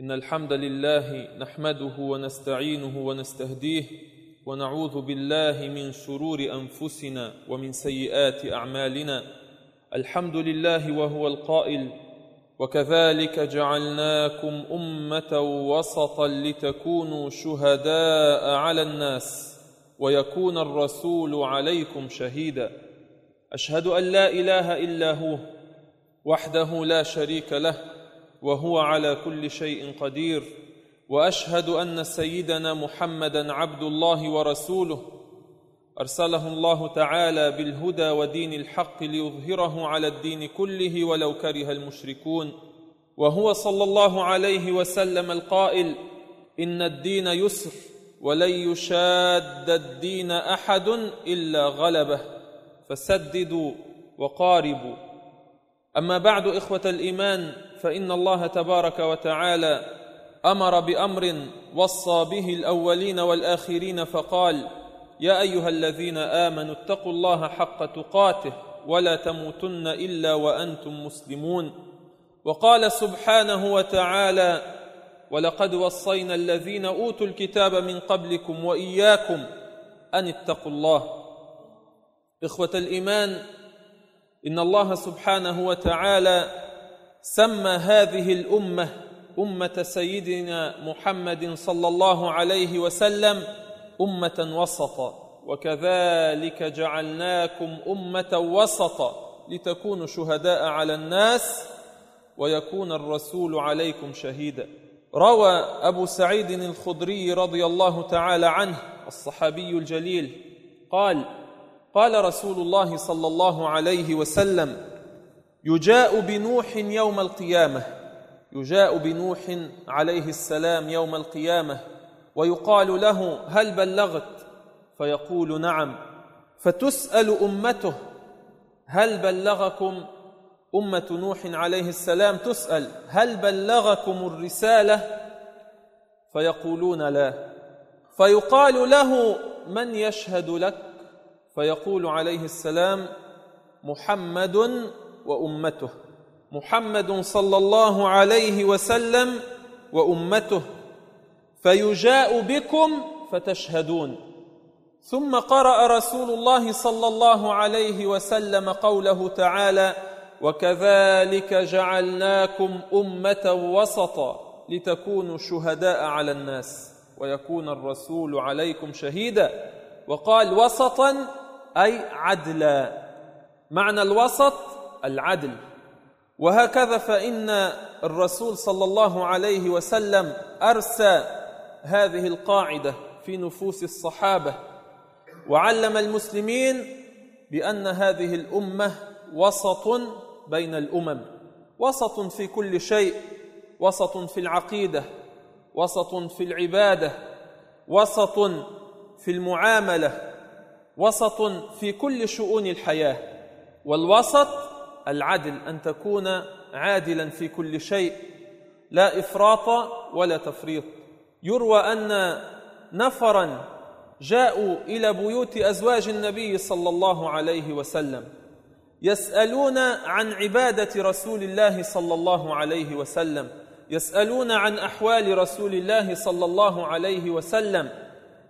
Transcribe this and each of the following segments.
إن الحمد لله نحمده ونستعينه ونستهديه ونعوذ بالله من شرور أنفسنا ومن سيئات أعمالنا. الحمد لله وهو القائل وكذلك جعلناكم أمة وسطا لتكونوا شهداء على الناس ويكون الرسول عليكم شهيدا. أشهد أن لا إله إلا هو وحده لا شريك له وهو على كل شيء قدير. وأشهد أن سيدنا محمدا عبد الله ورسوله. أرسله الله تعالى بالهدى ودين الحق ليظهره على الدين كله ولو كره المشركون. وهو صلى الله عليه وسلم القائل إن الدين يسر ولن يشاد الدين أحد إلا غلبه. فسددوا وقاربوا. أما بعد إخوة الإيمان فإن الله تبارك وتعالى أمر بأمر وصى به الأولين والآخرين فقال يا أيها الذين آمنوا اتقوا الله حق تقاته ولا تموتن إلا وأنتم مسلمون. وقال سبحانه وتعالى ولقد وصينا الذين أوتوا الكتاب من قبلكم وإياكم أن اتقوا الله. إخوة الإيمان إن الله سبحانه وتعالى سمى هذه الأمة أمة سيدنا محمد صلى الله عليه وسلم أمة وسطا وكذلك جعلناكم أمة وسطا لتكونوا شهداء على الناس ويكون الرسول عليكم شهيدا. روى أبو سعيد الخدري رضي الله تعالى عنه الصحابي الجليل قال قال رسول الله صلى الله عليه وسلم يجاء بنوح يوم القيامة يجاء بنوح عليه السلام يوم القيامة ويقال له هل بلغت؟ فيقول نعم. فتسأل أمته هل بلغكم؟ أمة نوح عليه السلام تسأل هل بلغكم الرسالة؟ فيقولون لا. فيقال له من يشهد لك؟ فيقول عليه السلام محمد وأمته. محمد صلى الله عليه وسلم وأمته. فيجاء بكم فتشهدون. ثم قرأ رسول الله صلى الله عليه وسلم قوله تعالى وكذلك جعلناكم أمة وسطا لتكونوا شهداء على الناس. ويكون الرسول عليكم شهيدا. وقال وسطا أي عدلا معنى الوسط العدل. وهكذا فإن الرسول صلى الله عليه وسلم أرسى هذه القاعدة في نفوس الصحابة وعلم المسلمين بأن هذه الأمة وسط بين الأمم وسط في كل شيء وسط في العقيدة وسط في العبادة وسط في المعاملة. وسط في كل شؤون الحياة والوسط العدل أن تكون عادلا في كل شيء لا إفراط ولا تفريط. يروى أن نفرا جاءوا إلى بيوت أزواج النبي صلى الله عليه وسلم يسألون عن عبادة رسول الله صلى الله عليه وسلم يسألون عن أحوال رسول الله صلى الله عليه وسلم.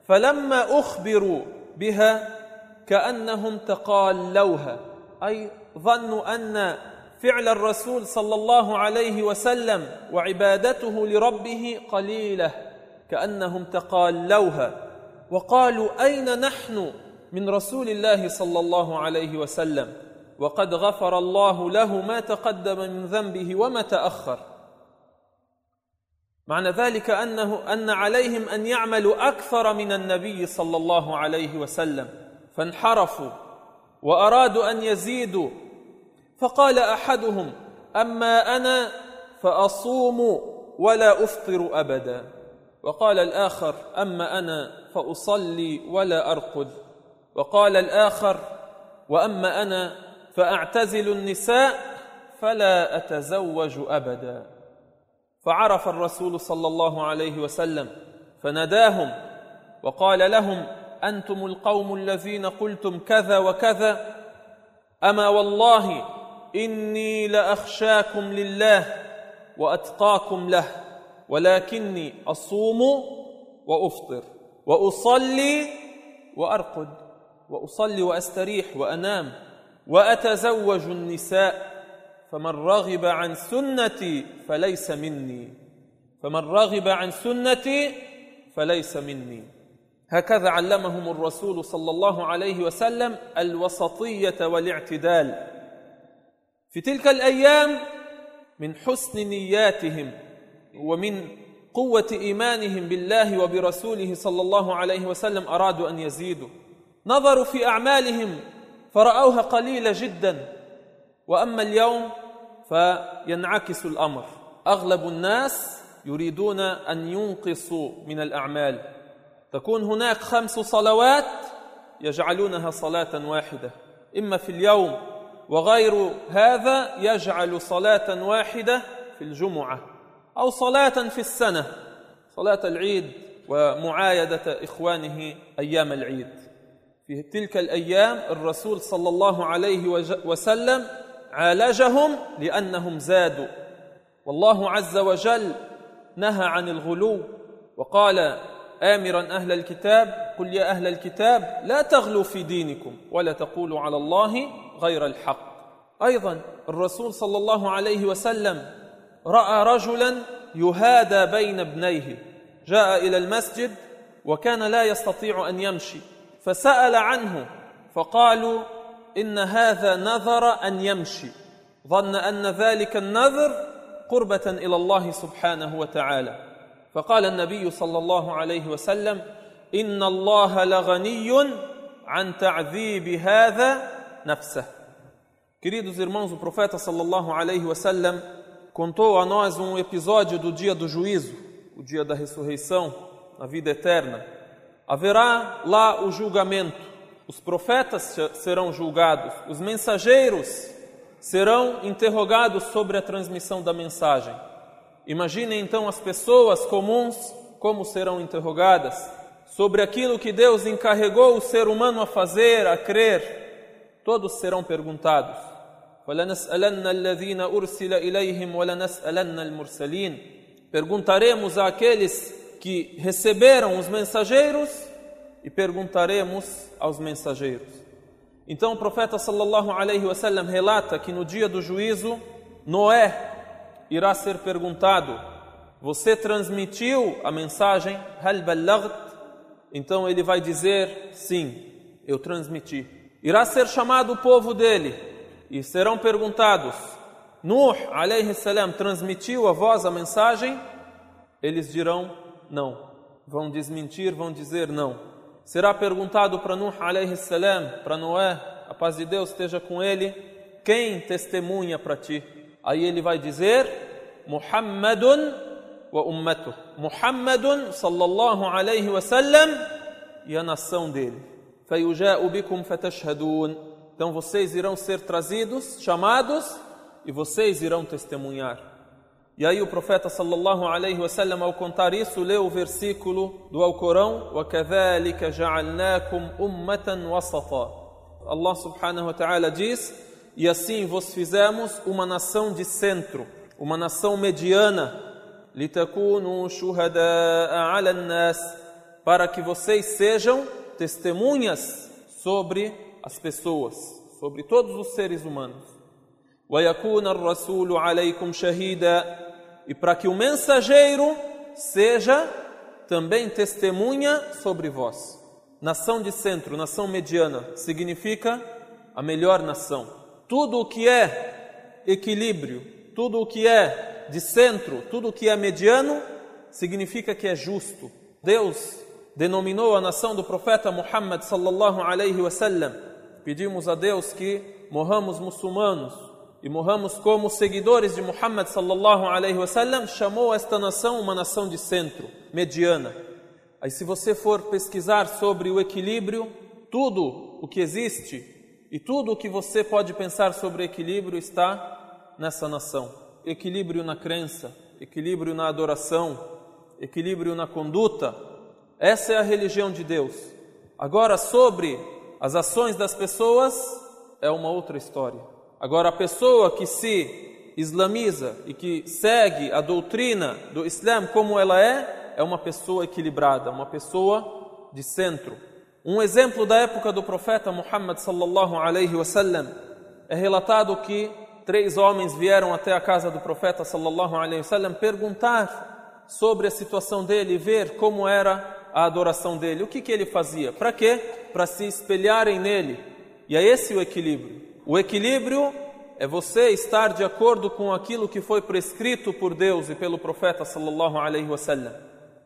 فلما أخبروا بها كأنهم تقالوها أي ظنوا أن فعل الرسول صلى الله عليه وسلم وعبادته لربه قليلة كأنهم تقالوها. وقالوا أين نحن من رسول الله صلى الله عليه وسلم؟ وقد غفر الله له ما تقدم من ذنبه وما تأخر. معنى ذلك أنه أن عليهم أن يعملوا أكثر من النبي صلى الله عليه وسلم فانحرفوا وأرادوا أن يزيدوا. فقال أحدهم أما أنا فأصوم ولا أفطر أبدا. وقال الآخر أما أنا فأصلي ولا أرقد. وقال الآخر وأما أنا فأعتزل النساء فلا أتزوج أبدا. فعرف الرسول صلى الله عليه وسلم فناداهم وقال لهم أنتم القوم الذين قلتم كذا وكذا أما والله إني لأخشاكم لله وأتقاكم له ولكني أصوم وأفطر وأصلي وأرقد وأصلي وأستريح وأنام وأتزوج النساء فمن رغب عن سنتي فليس مني. فمن رغب عن سنتي فليس مني. هكذا علمهم الرسول صلى الله عليه وسلم الوسطية والاعتدال. في تلك الأيام من حسن نياتهم ومن قوة إيمانهم بالله وبرسوله صلى الله عليه وسلم أرادوا أن يزيدوا. نظروا في أعمالهم فرأوها قليلة جدا. وأما اليوم فينعكس الأمر. أغلب الناس يريدون أن ينقصوا من الأعمال. تكون هناك خمس صلوات يجعلونها صلاة واحدة. إما في اليوم وغير هذا يجعل صلاة واحدة في الجمعة أو صلاة في السنة. صلاة العيد ومعايدة إخوانه أيام العيد. في تلك الأيام الرسول صلى الله عليه وسلم عالجهم لأنهم زادوا. والله عز وجل نهى عن الغلو وقال امرا أهل الكتاب قل يا أهل الكتاب لا تغلوا في دينكم ولا تقولوا على الله غير الحق. أيضا الرسول صلى الله عليه وسلم رأى رجلا يهادى بين ابنيه جاء إلى المسجد وكان لا يستطيع أن يمشي فسأل عنه فقالوا ان هذا نذر ان يمشي ظن ان ذلك النذر قربه إلى الله سبحانه وتعالى فقال النبي صلى الله عليه وسلم ان الله لغني عن تعذيب هذا نفسه Queridos irmãos, o profeta sallallahu alaihi wasallam contou a nós um episódio do dia do juízo, o dia da ressurreição, a vida eterna. Haverá lá o julgamento. os profetas serão julgados, os mensageiros serão interrogados sobre a transmissão da mensagem. Imaginem então as pessoas comuns como serão interrogadas sobre aquilo que Deus encarregou o ser humano a fazer, a crer. Todos serão perguntados. Perguntaremos àqueles que receberam os mensageiros e perguntaremos aos mensageiros. Então o profeta sallallahu alaihi wasallam relata que no dia do juízo Noé irá ser perguntado: Você transmitiu a mensagem? Hal? Então ele vai dizer: Sim, eu transmiti. Irá ser chamado o povo dele e serão perguntados: Nuh alayhi salam transmitiu a voz a mensagem? Eles dirão: Não. Vão desmentir, vão dizer não. Será perguntado para Nuh alayhi salam, para Noé, a paz de Deus esteja com ele, quem testemunha para ti? Aí ele vai dizer: Muhammadun wa ummatuh. Muhammadun sallallahu alayhi wa sallam e a nação dele. Fayuja'u bikum fatashhadun. Então vocês irão ser trazidos, chamados, e vocês irão testemunhar. E aí o profeta sallallahu alaihi wasallam ao contar isso leu o versículo do Alcorão: "وَكَذَلِكَ جَعَلْنَاكُمْ أُمَّةً وَسَطًا". Allah subhanahu wa ta'ala diz: "E assim vos fizemos uma nação de centro, uma nação mediana, litakunu shuhada'a 'ala nas para que vocês sejam testemunhas sobre as pessoas, sobre todos os seres humanos. ويكون الرسول عليكم شهيدا e para que o mensageiro seja também testemunha sobre vós. Nação de centro, nação mediana, significa a melhor nação. Tudo o que é equilíbrio, tudo o que é de centro, tudo o que é mediano, significa que é justo. Deus denominou a nação do profeta Muhammad sallallahu alaihi wasallam. Pedimos a Deus que morramos muçulmanos, e morramos como seguidores de Muhammad sallallahu alaihi wasallam, chamou esta nação uma nação de centro, mediana. Aí se você for pesquisar sobre o equilíbrio, tudo o que existe e tudo o que você pode pensar sobre equilíbrio está nessa nação. Equilíbrio na crença, equilíbrio na adoração, equilíbrio na conduta. Essa é a religião de Deus. Agora sobre as ações das pessoas é uma outra história. Agora, a pessoa que se islamiza e que segue a doutrina do Islã como ela é, é uma pessoa equilibrada, uma pessoa de centro. Um exemplo da época do profeta Muhammad sallallahu alaihi wasallam é relatado que três homens vieram até a casa do profeta sallallahu alaihi wasallam perguntar sobre a situação dele e ver como era a adoração dele. O que, que ele fazia? Para quê? Para se espelharem nele. E é esse o equilíbrio. O equilíbrio é você estar de acordo com aquilo que foi prescrito por Deus e pelo profeta sallallahu alaihi wasallam.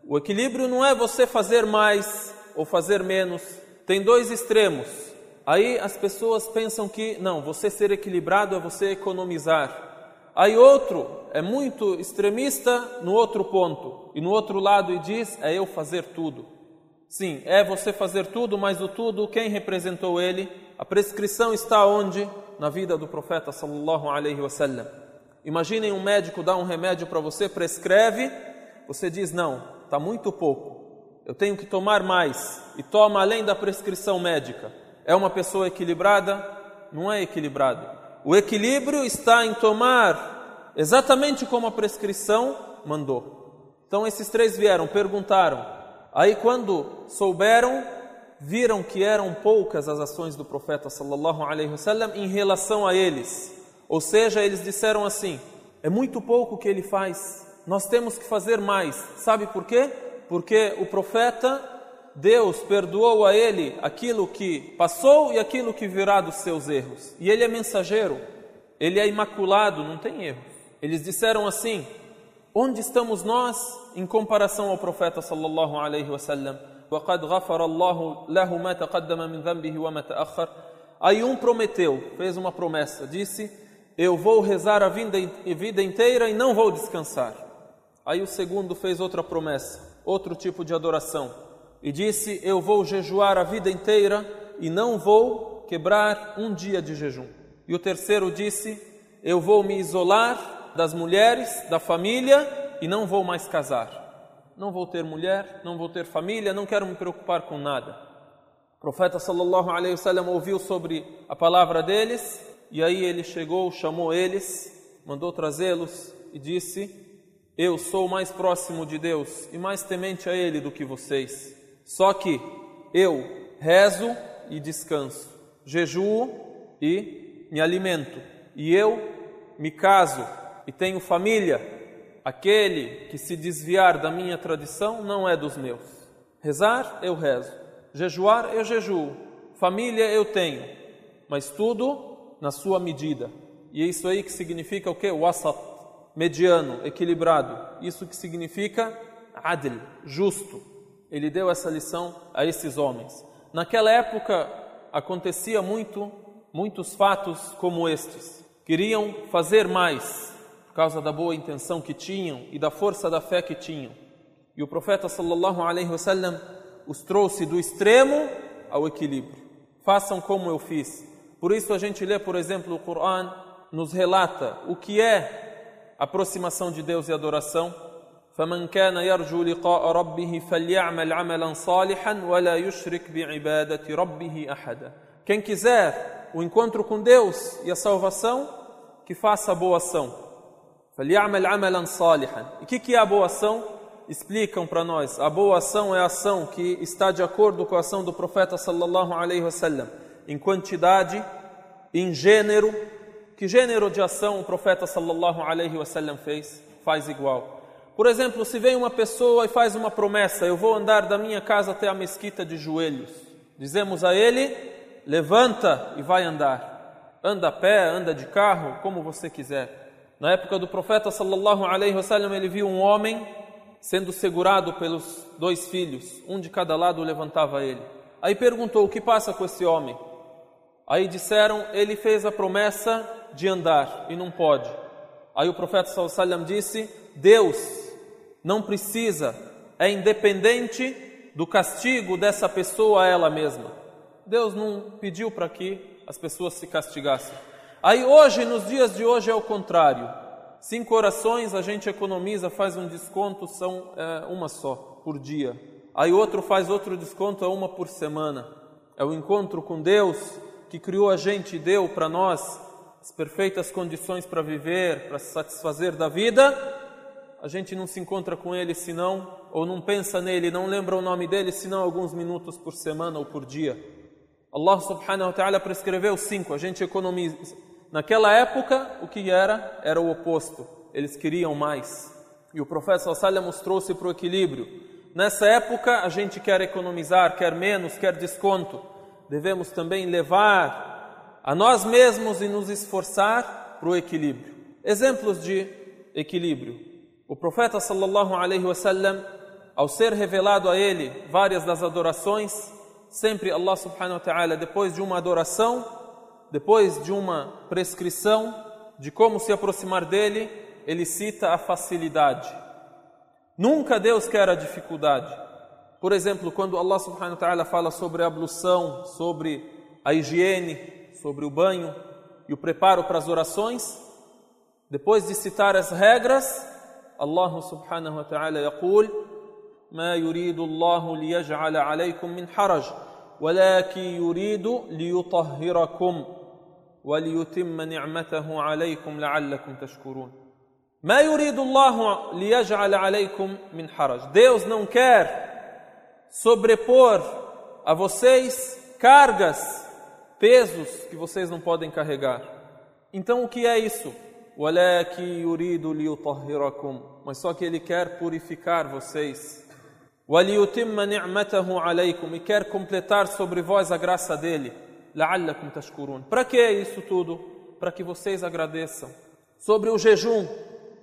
O equilíbrio não é você fazer mais ou fazer menos. Tem dois extremos. Aí as pessoas pensam que não, você ser equilibrado é você economizar. Aí outro é muito extremista no outro ponto e no outro lado e diz é eu fazer tudo. Sim, é você fazer tudo, mas o tudo quem representou ele? A prescrição está onde? Na vida do profeta sallallahu alaihi wasallam. Imaginem um médico dar um remédio para você, prescreve, você diz não, está muito pouco eu tenho que tomar mais e toma além da prescrição médica. É uma pessoa equilibrada? Não é equilibrado. O equilíbrio está em tomar exatamente como a prescrição mandou. Então esses três vieram, perguntaram. Aí quando souberam, viram que eram poucas as ações do profeta sallallahu alaihi wasallam em relação a eles. Ou seja, eles disseram assim: é muito pouco que ele faz. Nós temos que fazer mais. Sabe por quê? porque o profeta, Deus perdoou a ele aquilo que passou e aquilo que virá dos seus erros. E ele é mensageiro, ele é imaculado, não tem erros. Eles disseram assim: Onde estamos nós em comparação ao profeta sallallahu alaihi wasallam? وقد غفر الله له ما تقدم من ذنبه وما تأخر. Aí um prometeu, fez uma promessa, disse: Eu vou rezar a vida, a vida inteira e não vou descansar. Aí o segundo fez outra promessa outro tipo de adoração e disse: Eu vou jejuar a vida inteira e não vou quebrar um dia de jejum. E o terceiro disse: Eu vou me isolar das mulheres, da família e não vou mais casar. Não vou ter mulher, não vou ter família, não quero me preocupar com nada. O profeta sallallahu alaihi wasallam ouviu sobre a palavra deles e aí ele chegou, chamou eles, mandou trazê-los e disse: eu sou mais próximo de Deus e mais temente a Ele do que vocês. Só que eu rezo e descanso, jejuo e me alimento, e eu me caso e tenho família. Aquele que se desviar da minha tradição não é dos meus. Rezar, eu rezo. Jejuar, eu jejuo. Família, eu tenho. Mas tudo na sua medida. E é isso aí que significa o que? Wasat mediano, equilibrado. Isso que significa adl, justo. Ele deu essa lição a esses homens. Naquela época acontecia muito, muitos fatos como estes. Queriam fazer mais causa da boa intenção que tinham e da força da fé que tinham. E o profeta sallallahu alaihi wasallam os trouxe do extremo ao equilíbrio. Façam como eu fiz. Por isso a gente lê, por exemplo, o Coran nos relata o que é aproximação de Deus e adoração. فمن كان يرجو لقاء ربه فليعمل عملا صالحا ولا يشرك بعبادة ربه أحدا. Quem quiser o encontro com Deus e a salvação, que faça a boa ação. e que, que é a boa ação? Explicam para nós. A boa ação é a ação que está de acordo com a ação do profeta sallallahu alaihi wasallam, em quantidade, em gênero. Que gênero de ação o profeta sallallahu alaihi wasallam fez? Faz igual. Por exemplo, se vem uma pessoa e faz uma promessa: eu vou andar da minha casa até a mesquita de joelhos. Dizemos a ele: levanta e vai andar. Anda a pé, anda de carro, como você quiser. Na época do profeta sallallahu alaihi wasallam, ele viu um homem sendo segurado pelos dois filhos, um de cada lado levantava ele. Aí perguntou: o que passa com esse homem? Aí disseram: ele fez a promessa de andar e não pode. Aí o profeta sallallahu disse: Deus não precisa, é independente do castigo dessa pessoa a ela mesma. Deus não pediu para que as pessoas se castigassem. Aí hoje, nos dias de hoje, é o contrário. Cinco orações a gente economiza, faz um desconto, são é, uma só por dia. Aí outro faz outro desconto, é uma por semana. É o encontro com Deus que criou a gente e deu para nós as perfeitas condições para viver, para se satisfazer da vida, a gente não se encontra com ele senão, ou não pensa nele, não lembra o nome dele senão alguns minutos por semana ou por dia. Allah subhanahu wa ta'ala prescreveu cinco, a gente economiza. Naquela época, o que era? Era o oposto. Eles queriam mais. E o profeta sallallahu trouxe para o equilíbrio. Nessa época, a gente quer economizar, quer menos, quer desconto. Devemos também levar a nós mesmos e nos esforçar para o equilíbrio. Exemplos de equilíbrio. O profeta sallallahu alaihi wasallam, ao ser revelado a ele várias das adorações, sempre Allah subhanahu wa ta'ala, depois de uma adoração, depois de uma prescrição de como se aproximar dele, ele cita a facilidade. Nunca Deus quer a dificuldade. Por exemplo, quando Allah subhanahu wa ta'ala fala sobre a ablução, sobre a higiene, sobre o banho e o preparo para as orações, depois de citar as regras, Allah subhanahu wa ta'ala yaqul: "Ma yuridu Allah liyaj'ala alaykum min haraj, walakin yuridu liyutahhirakum." وليتم نعمته عليكم لعلكم تشكرون ما يريد الله ليجعل عليكم من حرج Deus não quer sobrepor a vocês cargas, pesos que vocês não podem carregar. Então o que é isso? ولكن يريد ليطهركم mas só que ele quer purificar vocês وليتم نعمته عليكم e quer completar sobre vós a graça dele لعلكم تشكرون para que isso tudo para que vocês agradeçam sobre o jejum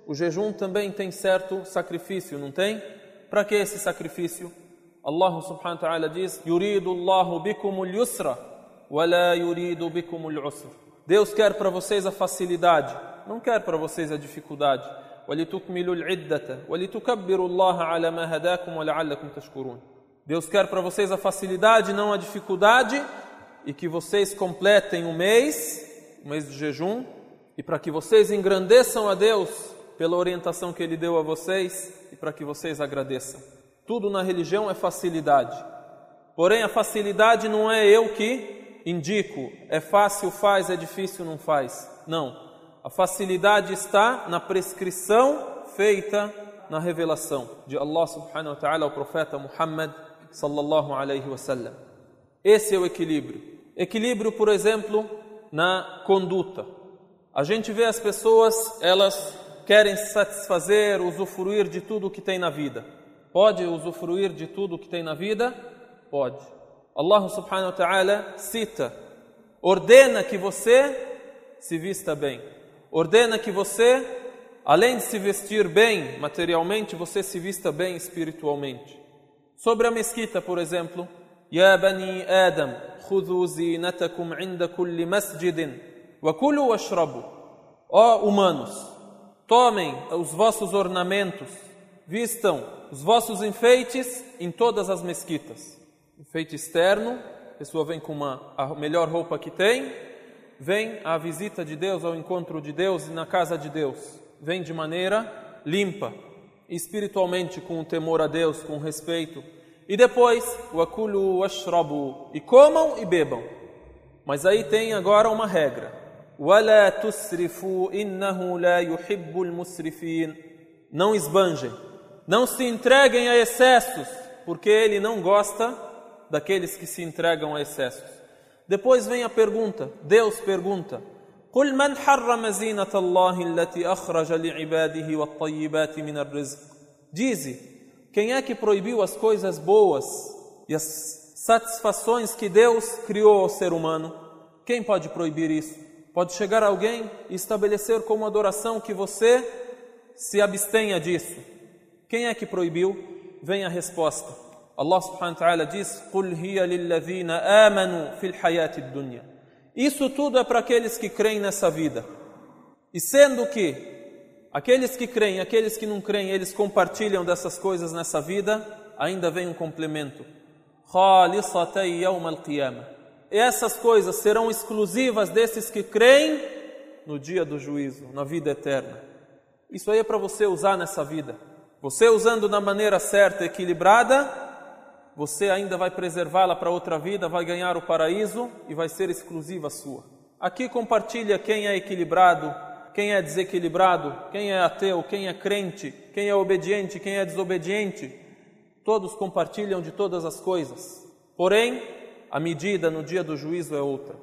o jejum também tem certo sacrifício não tem para que esse sacrifício Allah subhanahu wa ta'ala diz يريد الله بكم اليسر ولا يريد بكم العسر Deus quer para vocês a facilidade não quer para vocês a dificuldade. Deus quer para vocês a facilidade, não a dificuldade, e que vocês completem o mês, o mês de jejum, e para que vocês engrandeçam a Deus pela orientação que Ele deu a vocês e para que vocês agradeçam. Tudo na religião é facilidade. Porém, a facilidade não é eu que indico, é fácil, faz, é difícil, não faz. Não. A facilidade está na prescrição feita na revelação de Allah subhanahu wa ta'ala ao profeta Muhammad sallallahu alaihi wasallam. Esse é o equilíbrio. Equilíbrio, por exemplo, na conduta. A gente vê as pessoas, elas querem satisfazer, usufruir de tudo o que tem na vida. Pode usufruir de tudo o que tem na vida? Pode. Allah subhanahu wa ta'ala cita, ordena que você se vista bem ordena que você, além de se vestir bem materialmente, você se vista bem espiritualmente. Sobre a mesquita, por exemplo, Ya bani Adam, خذوا زينتكم عند كل مسجد وكلوا واشربوا. Ó humanos, tomem os vossos ornamentos, vistam os vossos enfeites em todas as mesquitas. Enfeite externo, a pessoa vem com uma, a melhor roupa que tem, vem à visita de Deus, ao encontro de Deus e na casa de Deus. Vem de maneira limpa, espiritualmente com o temor a Deus, com respeito. E depois, wakulu washrabu, e comam e bebam. Mas aí tem agora uma regra. Wala tusrifu innahu la yuhibbul musrifin. Não esbanjem, não se entreguem a excessos, porque ele não gosta daqueles que se entregam a excessos. Depois vem a pergunta, Deus pergunta: قل من حرم زينة الله التي أخرج لعباده والطيبات من الرزق Dize, quem é que proibiu as coisas boas e as satisfações que Deus criou ao ser humano? Quem pode proibir isso? Pode chegar alguém e estabelecer como adoração que você se abstenha disso. Quem é que proibiu? Vem a resposta. Allah subhanahu wa ta'ala diz: "Qul hiya amanu fil hayati dunya". Isso tudo é para aqueles que creem nessa vida. E sendo que aqueles que creem, aqueles que não creem, eles compartilham dessas coisas nessa vida, ainda vem um complemento. Essas coisas serão exclusivas desses que creem no dia do juízo, na vida eterna. Isso aí é para você usar nessa vida. Você usando da maneira certa, equilibrada, você ainda vai preservá-la para outra vida, vai ganhar o paraíso e vai ser exclusiva sua. Aqui compartilha quem é equilibrado, quem é desequilibrado, quem é ateu, quem é crente, quem é obediente, quem é desobediente. Todos compartilham de todas as coisas. Porém, a medida no dia do juízo é outra.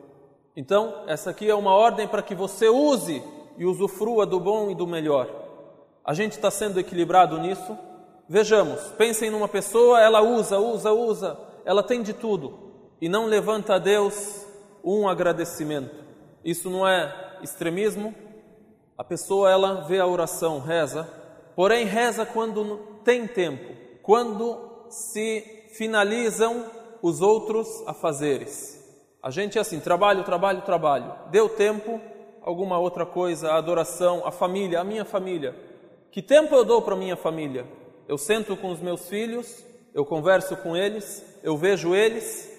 Então, essa aqui é uma ordem para que você use e usufrua do bom e do melhor. A gente está sendo equilibrado nisso? Vejamos, pensem numa pessoa, ela usa, usa, usa, ela tem de tudo e não levanta a Deus um agradecimento. Isso não é extremismo? A pessoa ela vê a oração, reza, porém reza quando tem tempo, quando se finalizam os outros afazeres. A gente é assim, trabalho, trabalho, trabalho. Deu tempo, alguma outra coisa, a adoração, a família, a minha família. Que tempo eu dou para minha família? Eu sento com os meus filhos, eu converso com eles, eu vejo eles,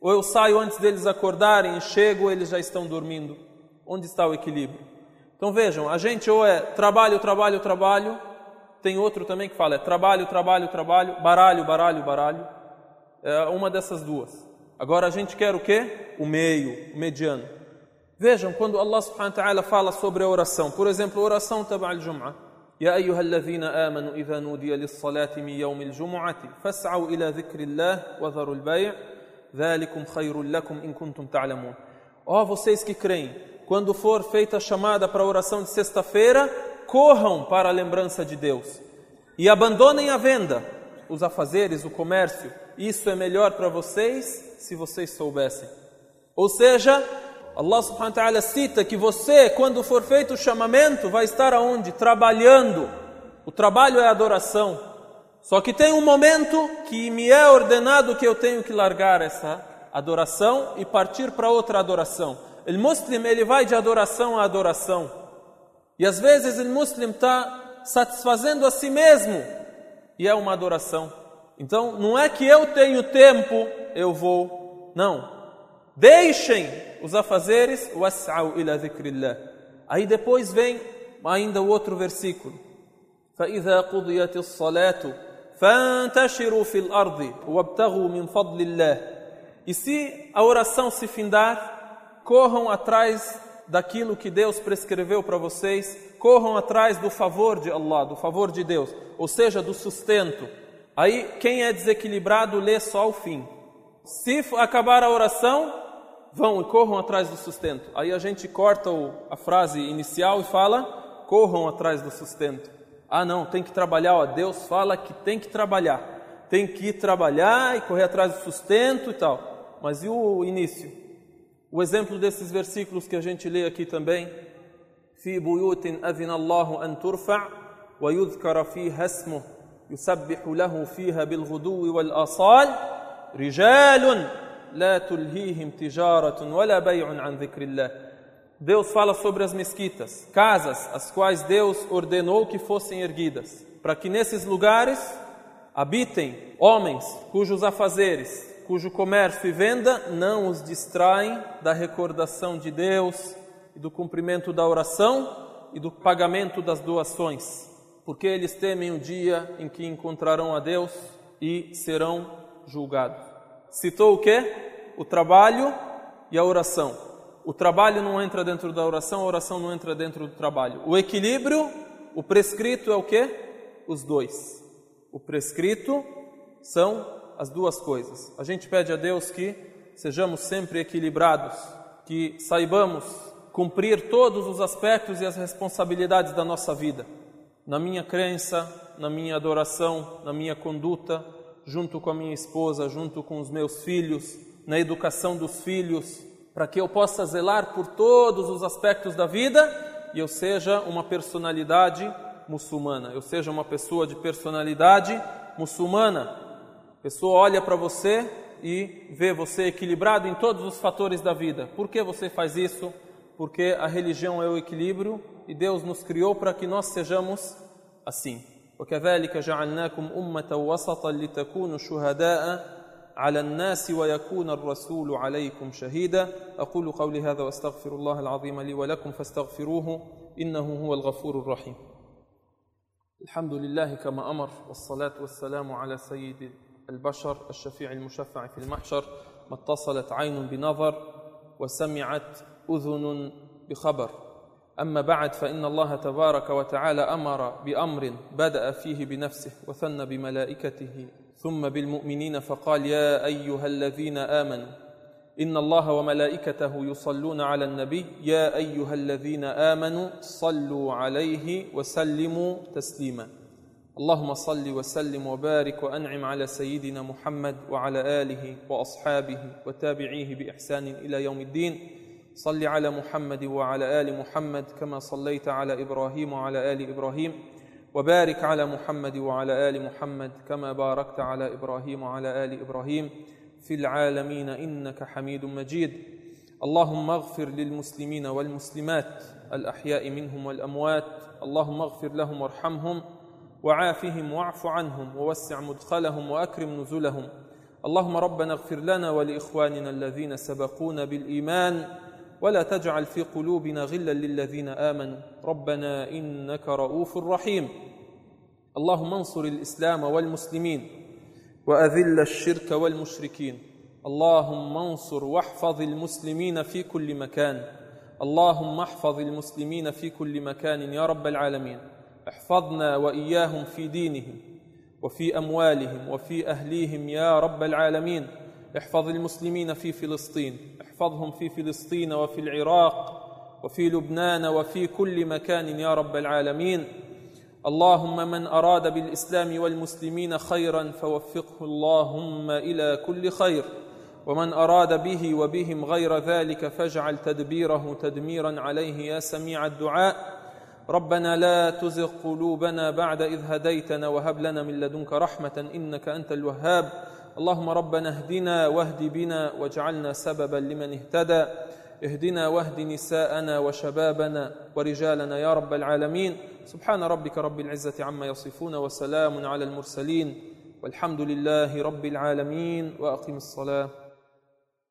ou eu saio antes deles acordarem e chego, eles já estão dormindo. Onde está o equilíbrio? Então vejam, a gente ou é trabalho, trabalho, trabalho, tem outro também que fala é trabalho, trabalho, trabalho, baralho, baralho, baralho. É uma dessas duas. Agora a gente quer o quê? O meio, o mediano. Vejam, quando Allah subhanahu wa ta'ala fala sobre a oração, por exemplo, a oração taba al-jum'ah. يا أيها الذين آمنوا إذا نودي للصلاة من يوم الجمعة فاسعوا إلى ذكر الله وذروا البيع ذلكم خير لكم إن كنتم تعلمون Ó oh, vocês que creem, quando for feita a chamada para a oração de sexta-feira, corram para a lembrança de Deus e abandonem a venda, os afazeres, o comércio. Isso é melhor para vocês se vocês soubessem. Ou seja, Allah subhanahu wa ta'ala cita que você, quando for feito o chamamento, vai estar aonde? Trabalhando. O trabalho é adoração. Só que tem um momento que me é ordenado que eu tenho que largar essa adoração e partir para outra adoração. O muslim ele vai de adoração a adoração. E às vezes o muslim está satisfazendo a si mesmo e é uma adoração. Então não é que eu tenho tempo, eu vou. Não. Deixem os afazeres, was'au ila dhikrillah. Aí depois vem ainda o outro versículo. فإذا قضيت الصلاة فانتشروا في الأرض وابتغوا من فضل الله. E se a oração se findar, corram atrás daquilo que Deus prescreveu para vocês, corram atrás do favor de Allah, do favor de Deus, ou seja, do sustento. Aí quem é desequilibrado lê só o fim. Se acabar a oração, vão e corram atrás do sustento. Aí a gente corta a frase inicial e fala: corram atrás do sustento. Ah, não, tem que trabalhar. Ó, Deus fala que tem que trabalhar. Tem que ir trabalhar e correr atrás do sustento e tal. Mas e o início? O exemplo desses versículos que a gente lê aqui também. في بيوت أذن الله أن ترفع ويذكر فيها اسمه يسبح له فيها بالغدو والآصال رجال لا تلهيهم تجارة ولا بيع عن ذكر الله Deus fala sobre as mesquitas, casas as quais Deus ordenou que fossem erguidas, para que nesses lugares habitem homens cujos afazeres, cujo comércio e venda não os distraem da recordação de Deus e do cumprimento da oração e do pagamento das doações, porque eles temem o dia em que encontrarão a Deus e serão julgados. Citou o que? O trabalho e a oração. O trabalho não entra dentro da oração, a oração não entra dentro do trabalho. O equilíbrio, o prescrito é o que? Os dois. O prescrito são as duas coisas. A gente pede a Deus que sejamos sempre equilibrados, que saibamos cumprir todos os aspectos e as responsabilidades da nossa vida. Na minha crença, na minha adoração, na minha conduta, junto com a minha esposa, junto com os meus filhos, na educação dos filhos, para que eu possa zelar por todos os aspectos da vida e eu seja uma personalidade muçulmana, eu seja uma pessoa de personalidade muçulmana A pessoa olha para você e vê você equilibrado em todos os fatores da vida. Por que você faz isso? Porque a religião é o equilíbrio e Deus nos criou para que nós sejamos assim. وكذلك جعلناكم أمة وسطا لتكونوا شهداء على الناس ويكون الرسول عليكم شهيدا أقول قولي هذا وأستغفر الله العظيم لي ولكم فاستغفروه إنه هو الغفور الرحيم الحمد لله كما أمر والصلاة والسلام على سيد البشر الشفيع المشفع في المحشر ما اتصلت عين بنظر وسمعت أذن بخبر. أما بعد فإن الله تبارك وتعالى أمر بأمر بدأ فيه بنفسه وثنى بملائكته ثم بالمؤمنين فقال يا أيها الذين آمنوا إن الله وملائكته يصلون على النبي يا أيها الذين آمنوا صلوا عليه وسلموا تسليما. اللهم صل وسلم وبارك وأنعم على سيدنا محمد وعلى آله وأصحابه وتابعيه بإحسان إلى يوم الدين. صل على محمد وعلى آل محمد كما صليت على إبراهيم وعلى آل إبراهيم. وبارك على محمد وعلى آل محمد كما باركت على إبراهيم وعلى آل إبراهيم. في العالمين إنك حميد مجيد. اللهم اغفر للمسلمين والمسلمات الأحياء منهم والأموات. اللهم اغفر لهم وارحمهم. وعافهم واعف عنهم ووسع مدخلهم وأكرم نزلهم. اللهم ربنا اغفر لنا ولإخواننا الذين سبقونا بالإيمان ولا تجعل في قلوبنا غلا للذين آمنوا. ربنا إنك رؤوف رحيم. اللهم انصر الإسلام والمسلمين وأذل الشرك والمشركين. اللهم انصر واحفظ المسلمين في كل مكان. اللهم احفظ المسلمين في كل مكان يا رب العالمين. احفظنا وإياهم في دينهم وفي أموالهم وفي أهليهم يا رب العالمين. احفظ المسلمين في فلسطين احفظهم في فلسطين وفي العراق وفي لبنان وفي كل مكان يا رب العالمين. اللهم من أراد بالإسلام والمسلمين خيرا فوفقه اللهم إلى كل خير. ومن أراد به وبهم غير ذلك فاجعل تدبيره تدميرا عليه يا سميع الدعاء. ربنا لا تزغ قلوبنا بعد إذ هديتنا وهب لنا من لدنك رحمة إنك أنت الوهاب. اللهم ربنا اهدنا واهد بنا واجعلنا سببا لمن اهتدى. اهدنا واهد نساءنا وشبابنا ورجالنا يا رب العالمين. سبحان ربك رب العزة عما يصفون وسلام على المرسلين. والحمد لله رب العالمين. وأقم الصلاة.